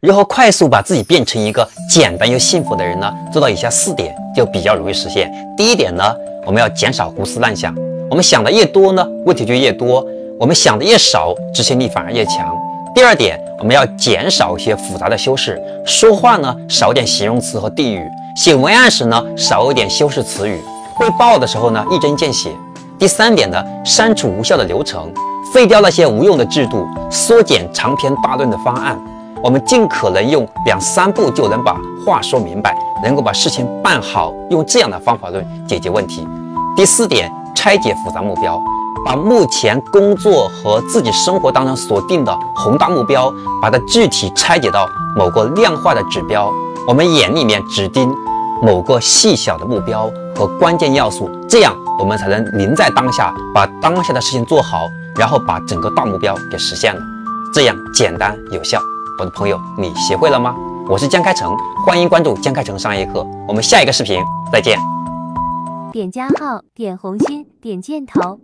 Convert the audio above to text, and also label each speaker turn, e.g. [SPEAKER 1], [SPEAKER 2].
[SPEAKER 1] 如何快速把自己变成一个简单又幸福的人呢？做到以下四点就比较容易实现。第一点呢，我们要减少胡思乱想。我们想的越多呢，问题就越多；我们想的越少，执行力反而越强。第二点，我们要减少一些复杂的修饰，说话呢少点形容词和地语，写文案时呢少一点修饰词语，汇报的时候呢一针见血。第三点呢，删除无效的流程，废掉那些无用的制度，缩减长篇大论的方案。我们尽可能用两三步就能把话说明白，能够把事情办好，用这样的方法论解决问题。第四点，拆解复杂目标，把目前工作和自己生活当中所定的宏大目标，把它具体拆解到某个量化的指标。我们眼里面只盯某个细小的目标和关键要素，这样我们才能临在当下，把当下的事情做好，然后把整个大目标给实现了。这样简单有效。我的朋友，你学会了吗？我是江开成，欢迎关注江开成商业课。我们下一个视频再见。
[SPEAKER 2] 点加号，点红心，点箭头。